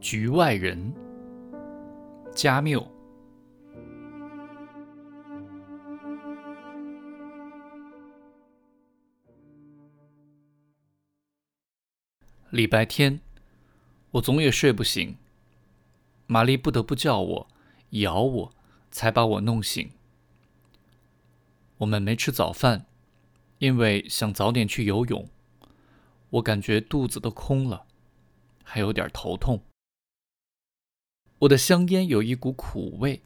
局外人，加缪。礼拜天，我总也睡不醒。玛丽不得不叫我、咬我，才把我弄醒。我们没吃早饭，因为想早点去游泳。我感觉肚子都空了，还有点头痛。我的香烟有一股苦味。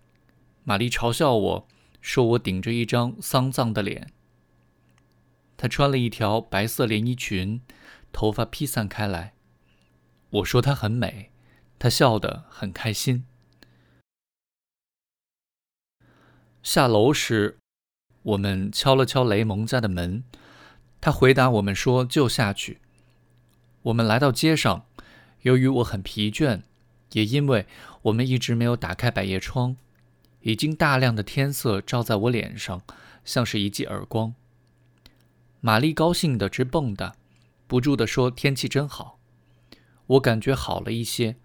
玛丽嘲笑我说：“我顶着一张丧葬的脸。”她穿了一条白色连衣裙，头发披散开来。我说她很美，她笑得很开心。下楼时，我们敲了敲雷蒙家的门，他回答我们说：“就下去。”我们来到街上，由于我很疲倦，也因为我们一直没有打开百叶窗，已经大量的天色照在我脸上，像是一记耳光。玛丽高兴得直蹦跶，不住地说：“天气真好。”我感觉好了一些，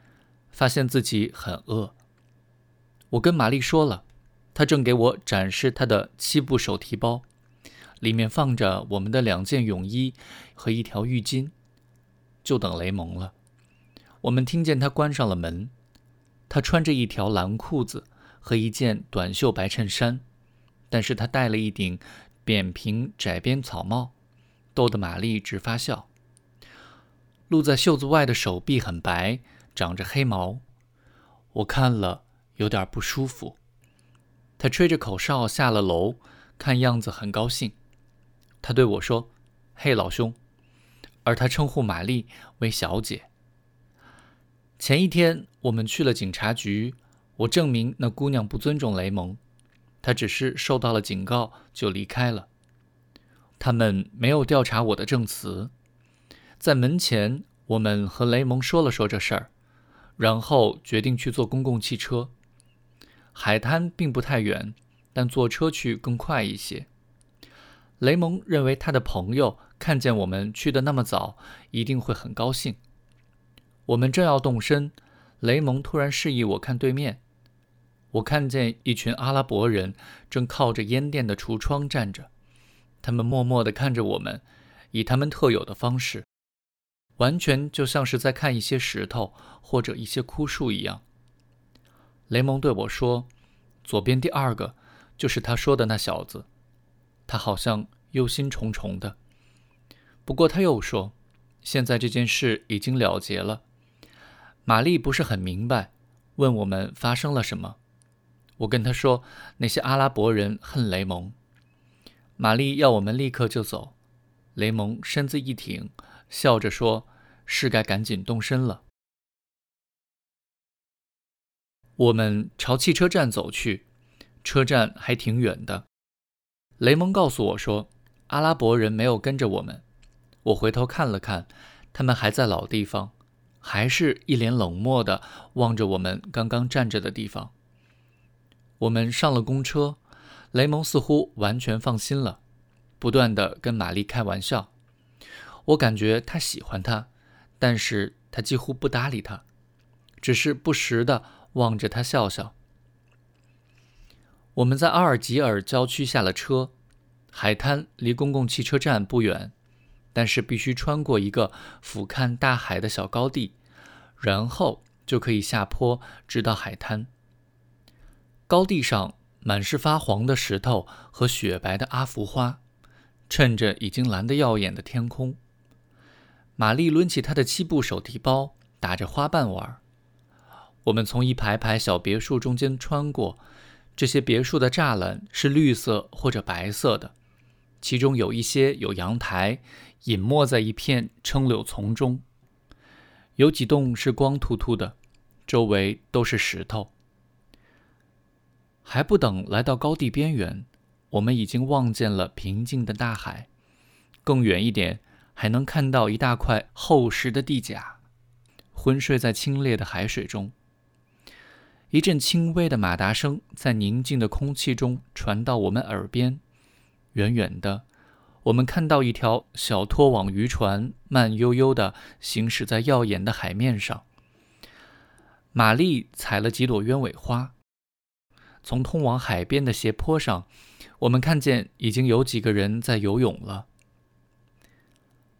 发现自己很饿。我跟玛丽说了，她正给我展示她的七步手提包，里面放着我们的两件泳衣和一条浴巾。就等雷蒙了。我们听见他关上了门。他穿着一条蓝裤子和一件短袖白衬衫，但是他戴了一顶扁平窄边草帽，逗得玛丽直发笑。露在袖子外的手臂很白，长着黑毛。我看了有点不舒服。他吹着口哨下了楼，看样子很高兴。他对我说：“嘿，老兄。”而他称呼玛丽为小姐。前一天我们去了警察局，我证明那姑娘不尊重雷蒙，她只是受到了警告就离开了。他们没有调查我的证词。在门前，我们和雷蒙说了说这事儿，然后决定去坐公共汽车。海滩并不太远，但坐车去更快一些。雷蒙认为他的朋友。看见我们去的那么早，一定会很高兴。我们正要动身，雷蒙突然示意我看对面。我看见一群阿拉伯人正靠着烟店的橱窗站着，他们默默地看着我们，以他们特有的方式，完全就像是在看一些石头或者一些枯树一样。雷蒙对我说：“左边第二个就是他说的那小子，他好像忧心忡忡的。”不过他又说：“现在这件事已经了结了。”玛丽不是很明白，问我们发生了什么。我跟她说：“那些阿拉伯人恨雷蒙。”玛丽要我们立刻就走。雷蒙身子一挺，笑着说：“是该赶紧动身了。”我们朝汽车站走去，车站还挺远的。雷蒙告诉我说：“阿拉伯人没有跟着我们。”我回头看了看，他们还在老地方，还是一脸冷漠地望着我们刚刚站着的地方。我们上了公车，雷蒙似乎完全放心了，不断地跟玛丽开玩笑。我感觉他喜欢她，但是他几乎不搭理她，只是不时地望着她笑笑。我们在阿尔及尔郊区下了车，海滩离公共汽车站不远。但是必须穿过一个俯瞰大海的小高地，然后就可以下坡直到海滩。高地上满是发黄的石头和雪白的阿福花，衬着已经蓝得耀眼的天空。玛丽抡起她的七步手提包，打着花瓣玩。我们从一排排小别墅中间穿过，这些别墅的栅栏是绿色或者白色的，其中有一些有阳台。隐没在一片撑柳丛中，有几栋是光秃秃的，周围都是石头。还不等来到高地边缘，我们已经望见了平静的大海，更远一点还能看到一大块厚实的地甲，昏睡在清冽的海水中。一阵轻微的马达声在宁静的空气中传到我们耳边，远远的。我们看到一条小拖网渔船慢悠悠地行驶在耀眼的海面上。玛丽采了几朵鸢尾花。从通往海边的斜坡上，我们看见已经有几个人在游泳了。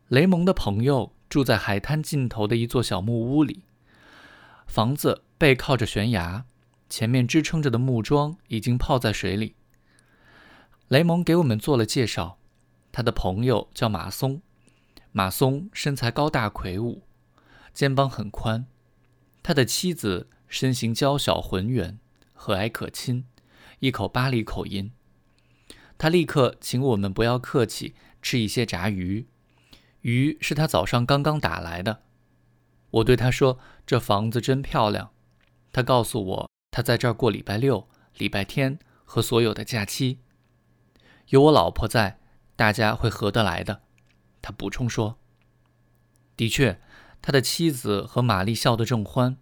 雷蒙的朋友住在海滩尽头的一座小木屋里，房子背靠着悬崖，前面支撑着的木桩已经泡在水里。雷蒙给我们做了介绍，他的朋友叫马松，马松身材高大魁梧，肩膀很宽，他的妻子身形娇小浑圆。和蔼可亲，一口巴黎口音。他立刻请我们不要客气，吃一些炸鱼。鱼是他早上刚刚打来的。我对他说：“这房子真漂亮。”他告诉我，他在这儿过礼拜六、礼拜天和所有的假期。有我老婆在，大家会合得来的。他补充说：“的确，他的妻子和玛丽笑得正欢，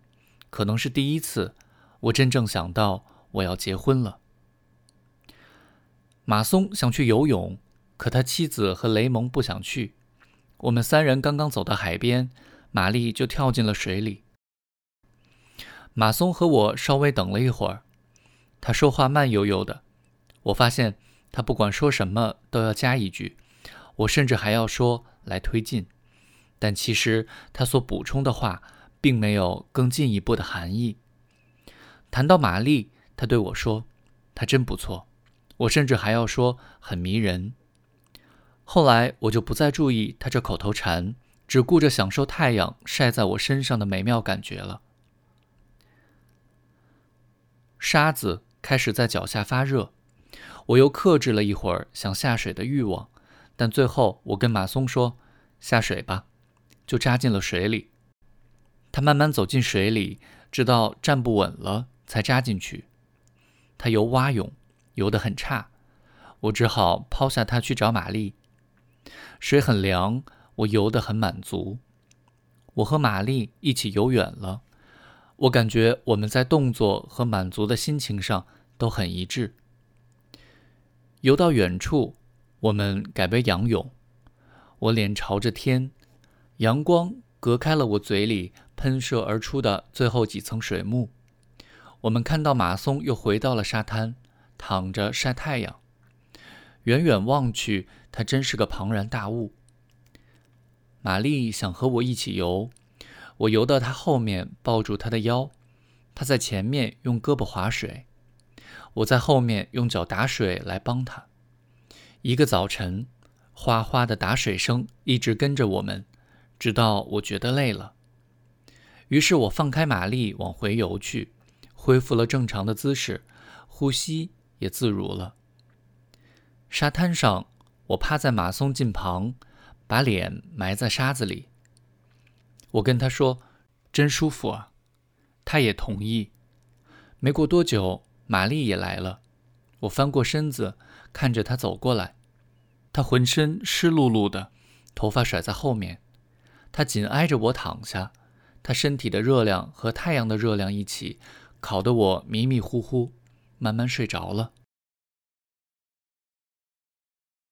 可能是第一次。”我真正想到我要结婚了。马松想去游泳，可他妻子和雷蒙不想去。我们三人刚刚走到海边，玛丽就跳进了水里。马松和我稍微等了一会儿，他说话慢悠悠的。我发现他不管说什么都要加一句，我甚至还要说来推进，但其实他所补充的话并没有更进一步的含义。谈到玛丽，他对我说：“她真不错。”我甚至还要说很迷人。后来我就不再注意他这口头禅，只顾着享受太阳晒在我身上的美妙感觉了。沙子开始在脚下发热，我又克制了一会儿想下水的欲望，但最后我跟马松说：“下水吧。”就扎进了水里。他慢慢走进水里，直到站不稳了。才扎进去，他游蛙泳，游得很差，我只好抛下他去找玛丽。水很凉，我游得很满足。我和玛丽一起游远了，我感觉我们在动作和满足的心情上都很一致。游到远处，我们改为仰泳，我脸朝着天，阳光隔开了我嘴里喷射而出的最后几层水幕。我们看到马松又回到了沙滩，躺着晒太阳。远远望去，他真是个庞然大物。玛丽想和我一起游，我游到她后面，抱住她的腰。她在前面用胳膊划水，我在后面用脚打水来帮他。一个早晨，哗哗的打水声一直跟着我们，直到我觉得累了。于是我放开马力往回游去。恢复了正常的姿势，呼吸也自如了。沙滩上，我趴在马松近旁，把脸埋在沙子里。我跟他说：“真舒服啊。”他也同意。没过多久，玛丽也来了。我翻过身子，看着她走过来。她浑身湿漉漉的，头发甩在后面。她紧挨着我躺下。她身体的热量和太阳的热量一起。烤得我迷迷糊糊，慢慢睡着了。